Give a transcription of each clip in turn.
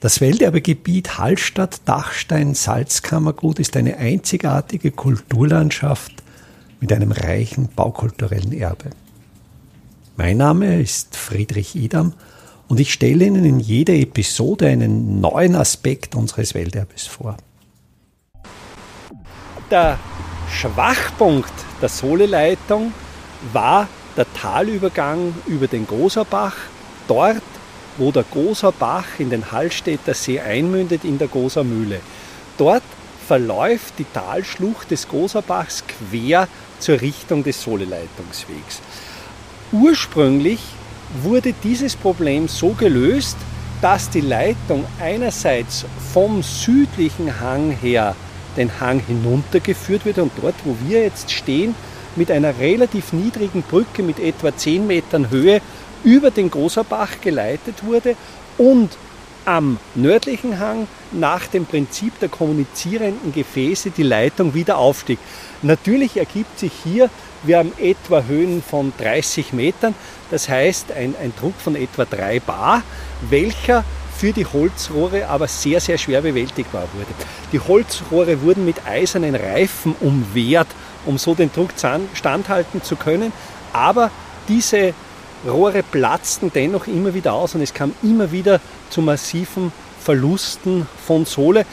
Das Welterbegebiet Hallstatt-Dachstein-Salzkammergut ist eine einzigartige Kulturlandschaft mit einem reichen baukulturellen Erbe. Mein Name ist Friedrich Idam und ich stelle Ihnen in jeder Episode einen neuen Aspekt unseres Welterbes vor. Der Schwachpunkt der Soleleitung war der Talübergang über den Goserbach, dort wo der Goser Bach in den Hallstätter See einmündet in der Goser Mühle. Dort verläuft die Talschlucht des Goserbachs quer zur Richtung des Soleleitungswegs. Ursprünglich wurde dieses Problem so gelöst, dass die Leitung einerseits vom südlichen Hang her den Hang hinuntergeführt wird und dort, wo wir jetzt stehen, mit einer relativ niedrigen Brücke mit etwa 10 Metern Höhe über den Großerbach geleitet wurde und am nördlichen Hang nach dem Prinzip der kommunizierenden Gefäße die Leitung wieder aufstieg. Natürlich ergibt sich hier, wir haben etwa Höhen von 30 Metern, das heißt ein, ein Druck von etwa 3 Bar, welcher für die Holzrohre aber sehr, sehr schwer bewältigbar wurde. Die Holzrohre wurden mit eisernen Reifen umwehrt, um so den Druck standhalten zu können, aber diese Rohre platzten dennoch immer wieder aus und es kam immer wieder zu massiven Verlusten von Sohle.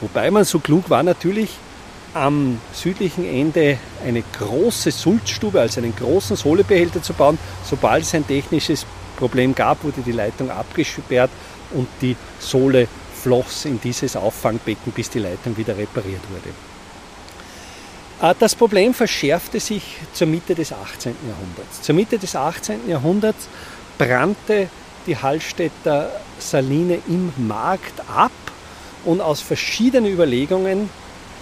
Wobei man so klug war natürlich am südlichen Ende eine große Sulzstube, also einen großen Sohlebehälter zu bauen. Sobald es ein technisches Problem gab, wurde die Leitung abgesperrt und die Sohle floss in dieses Auffangbecken, bis die Leitung wieder repariert wurde. Äh, das Problem verschärfte sich zur Mitte des 18. Jahrhunderts. Zur Mitte des 18. Jahrhunderts brannte die Hallstätter Saline im Markt ab und aus verschiedenen Überlegungen,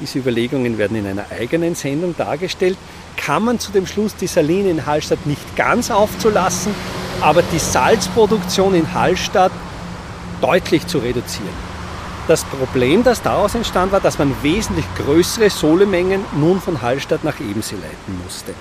diese Überlegungen werden in einer eigenen Sendung dargestellt, kam man zu dem Schluss, die Saline in Hallstatt nicht ganz aufzulassen, aber die Salzproduktion in Hallstatt deutlich zu reduzieren. Das Problem, das daraus entstand, war, dass man wesentlich größere Sohlemengen nun von Hallstatt nach Ebensee leiten musste.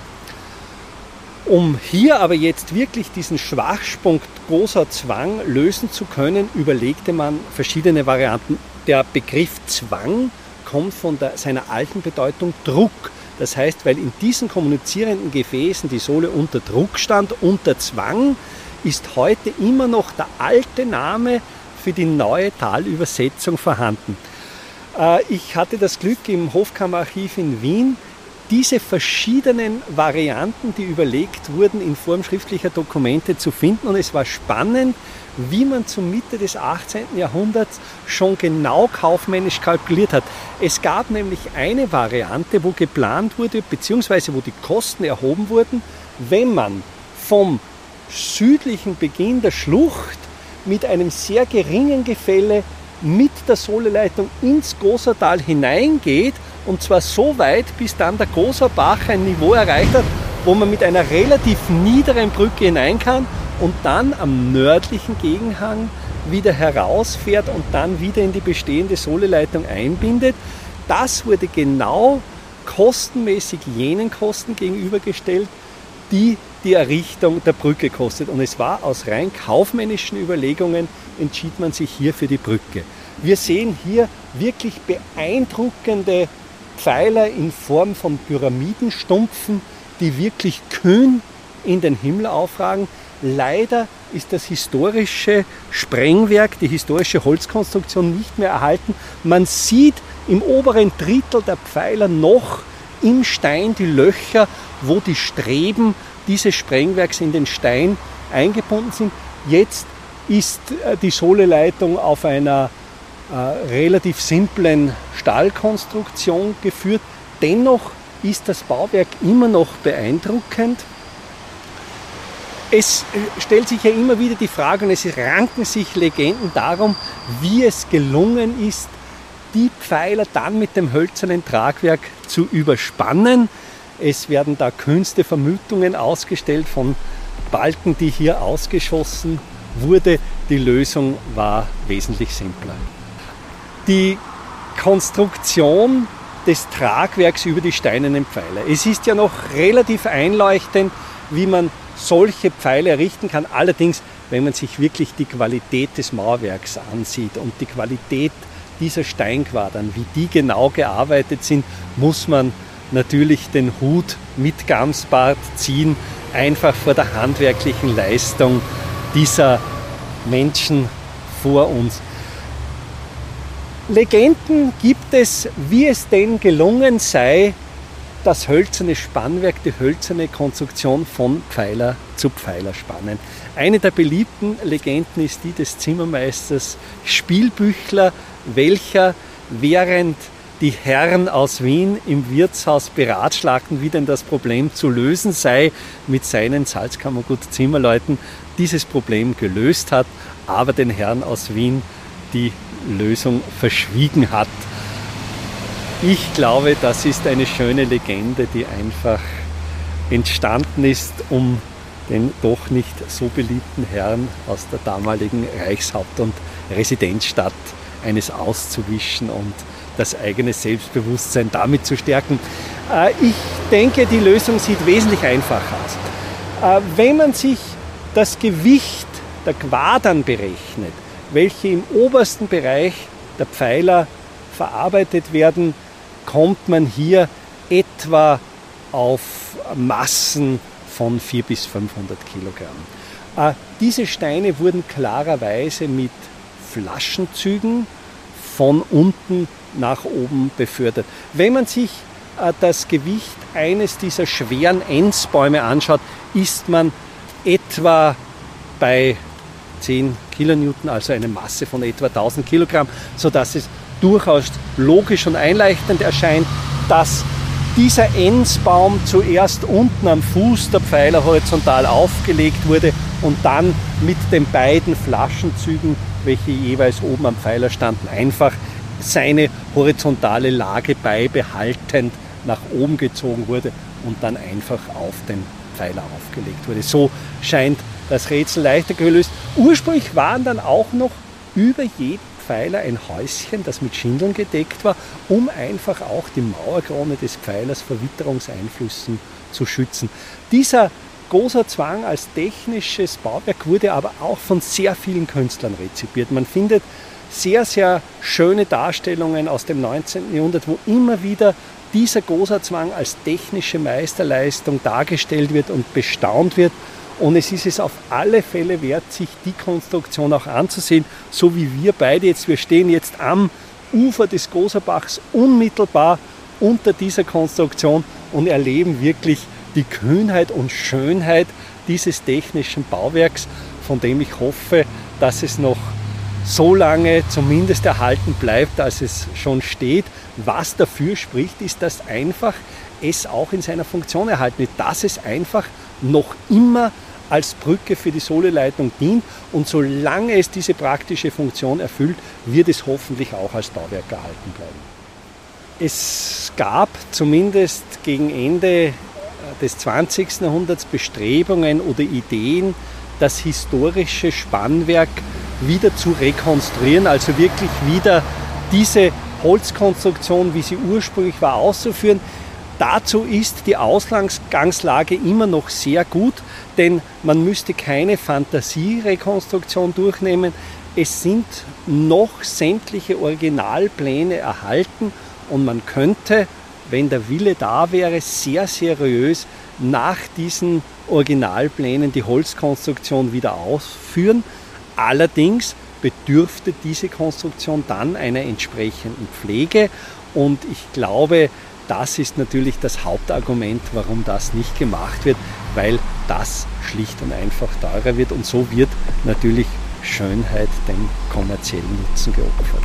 Um hier aber jetzt wirklich diesen Schwachpunkt großer Zwang lösen zu können, überlegte man verschiedene Varianten. Der Begriff Zwang kommt von der, seiner alten Bedeutung Druck. Das heißt, weil in diesen kommunizierenden Gefäßen die Sohle unter Druck stand, unter Zwang, ist heute immer noch der alte Name für die neue Talübersetzung vorhanden. Äh, ich hatte das Glück im Hofkammerarchiv in Wien diese verschiedenen Varianten, die überlegt wurden, in Form schriftlicher Dokumente zu finden. Und es war spannend, wie man zur Mitte des 18. Jahrhunderts schon genau kaufmännisch kalkuliert hat. Es gab nämlich eine Variante, wo geplant wurde, beziehungsweise wo die Kosten erhoben wurden, wenn man vom südlichen Beginn der Schlucht mit einem sehr geringen Gefälle mit der Sohleleitung ins Gosertal hineingeht und zwar so weit, bis dann der Goserbach ein Niveau erreicht hat, wo man mit einer relativ niederen Brücke hinein kann und dann am nördlichen Gegenhang wieder herausfährt und dann wieder in die bestehende Sohleleitung einbindet. Das wurde genau kostenmäßig jenen Kosten gegenübergestellt, die die Errichtung der Brücke kostet. Und es war aus rein kaufmännischen Überlegungen, entschied man sich hier für die Brücke. Wir sehen hier wirklich beeindruckende Pfeiler in Form von Pyramidenstumpfen, die wirklich kühn in den Himmel aufragen. Leider ist das historische Sprengwerk, die historische Holzkonstruktion nicht mehr erhalten. Man sieht im oberen Drittel der Pfeiler noch im Stein die Löcher, wo die Streben dieses Sprengwerks in den Stein eingebunden sind. Jetzt ist äh, die Sohleleitung auf einer äh, relativ simplen Stahlkonstruktion geführt. Dennoch ist das Bauwerk immer noch beeindruckend. Es äh, stellt sich ja immer wieder die Frage und es ranken sich Legenden darum, wie es gelungen ist, die Pfeiler dann mit dem hölzernen Tragwerk zu überspannen. Es werden da kühnste Vermutungen ausgestellt von Balken, die hier ausgeschossen wurde. Die Lösung war wesentlich simpler. Die Konstruktion des Tragwerks über die steinernen Pfeiler. Es ist ja noch relativ einleuchtend, wie man solche Pfeile errichten kann. Allerdings wenn man sich wirklich die Qualität des Mauerwerks ansieht und die Qualität dieser Steinquadern, wie die genau gearbeitet sind, muss man natürlich den Hut mit Gamsbart ziehen, einfach vor der handwerklichen Leistung dieser Menschen vor uns. Legenden gibt es, wie es denn gelungen sei, das hölzerne Spannwerk, die hölzerne Konstruktion von Pfeiler zu Pfeiler spannen. Eine der beliebten Legenden ist die des Zimmermeisters Spielbüchler, welcher während die Herren aus Wien im Wirtshaus beratschlagten, wie denn das Problem zu lösen sei, mit seinen Salzkammergut Zimmerleuten dieses Problem gelöst hat, aber den Herren aus Wien die Lösung verschwiegen hat. Ich glaube, das ist eine schöne Legende, die einfach entstanden ist, um den doch nicht so beliebten Herrn aus der damaligen Reichshaupt- und Residenzstadt eines auszuwischen und das eigene Selbstbewusstsein damit zu stärken. Äh, ich denke, die Lösung sieht wesentlich einfacher aus. Äh, wenn man sich das Gewicht der Quadern berechnet, welche im obersten Bereich der Pfeiler verarbeitet werden, kommt man hier etwa auf Massen von 400 bis 500 Kilogramm. Äh, diese Steine wurden klarerweise mit Flaschenzügen von unten nach oben befördert. Wenn man sich äh, das Gewicht eines dieser schweren Enzbäume anschaut, ist man etwa bei 10 Kilonewton, also eine Masse von etwa 1000 Kilogramm, sodass es durchaus logisch und einleuchtend erscheint, dass dieser Enzbaum zuerst unten am Fuß der Pfeiler horizontal aufgelegt wurde und dann mit den beiden Flaschenzügen, welche jeweils oben am Pfeiler standen, einfach seine horizontale Lage beibehaltend nach oben gezogen wurde und dann einfach auf den Pfeiler aufgelegt wurde. So scheint das Rätsel leichter gelöst. Ursprünglich waren dann auch noch über jedem Pfeiler ein Häuschen, das mit Schindeln gedeckt war, um einfach auch die Mauerkrone des Pfeilers vor Witterungseinflüssen zu schützen. Dieser großer Zwang als technisches Bauwerk wurde aber auch von sehr vielen Künstlern rezipiert. Man findet sehr, sehr schöne Darstellungen aus dem 19. Jahrhundert, wo immer wieder dieser Gosa-Zwang als technische Meisterleistung dargestellt wird und bestaunt wird. Und es ist es auf alle Fälle wert, sich die Konstruktion auch anzusehen, so wie wir beide jetzt. Wir stehen jetzt am Ufer des Goserbachs unmittelbar unter dieser Konstruktion und erleben wirklich die Kühnheit und Schönheit dieses technischen Bauwerks, von dem ich hoffe, dass es noch so lange zumindest erhalten bleibt, als es schon steht. Was dafür spricht, ist, dass einfach es auch in seiner Funktion erhalten wird, dass es einfach noch immer als Brücke für die Soleleitung dient und solange es diese praktische Funktion erfüllt, wird es hoffentlich auch als Bauwerk erhalten bleiben. Es gab zumindest gegen Ende des 20. Jahrhunderts Bestrebungen oder Ideen, das historische Spannwerk wieder zu rekonstruieren, also wirklich wieder diese Holzkonstruktion, wie sie ursprünglich war, auszuführen. Dazu ist die Ausgangslage immer noch sehr gut, denn man müsste keine Fantasierekonstruktion durchnehmen. Es sind noch sämtliche Originalpläne erhalten und man könnte, wenn der Wille da wäre, sehr seriös nach diesen Originalplänen die Holzkonstruktion wieder ausführen. Allerdings bedürfte diese Konstruktion dann einer entsprechenden Pflege und ich glaube, das ist natürlich das Hauptargument, warum das nicht gemacht wird, weil das schlicht und einfach teurer wird und so wird natürlich Schönheit dem kommerziellen Nutzen geopfert.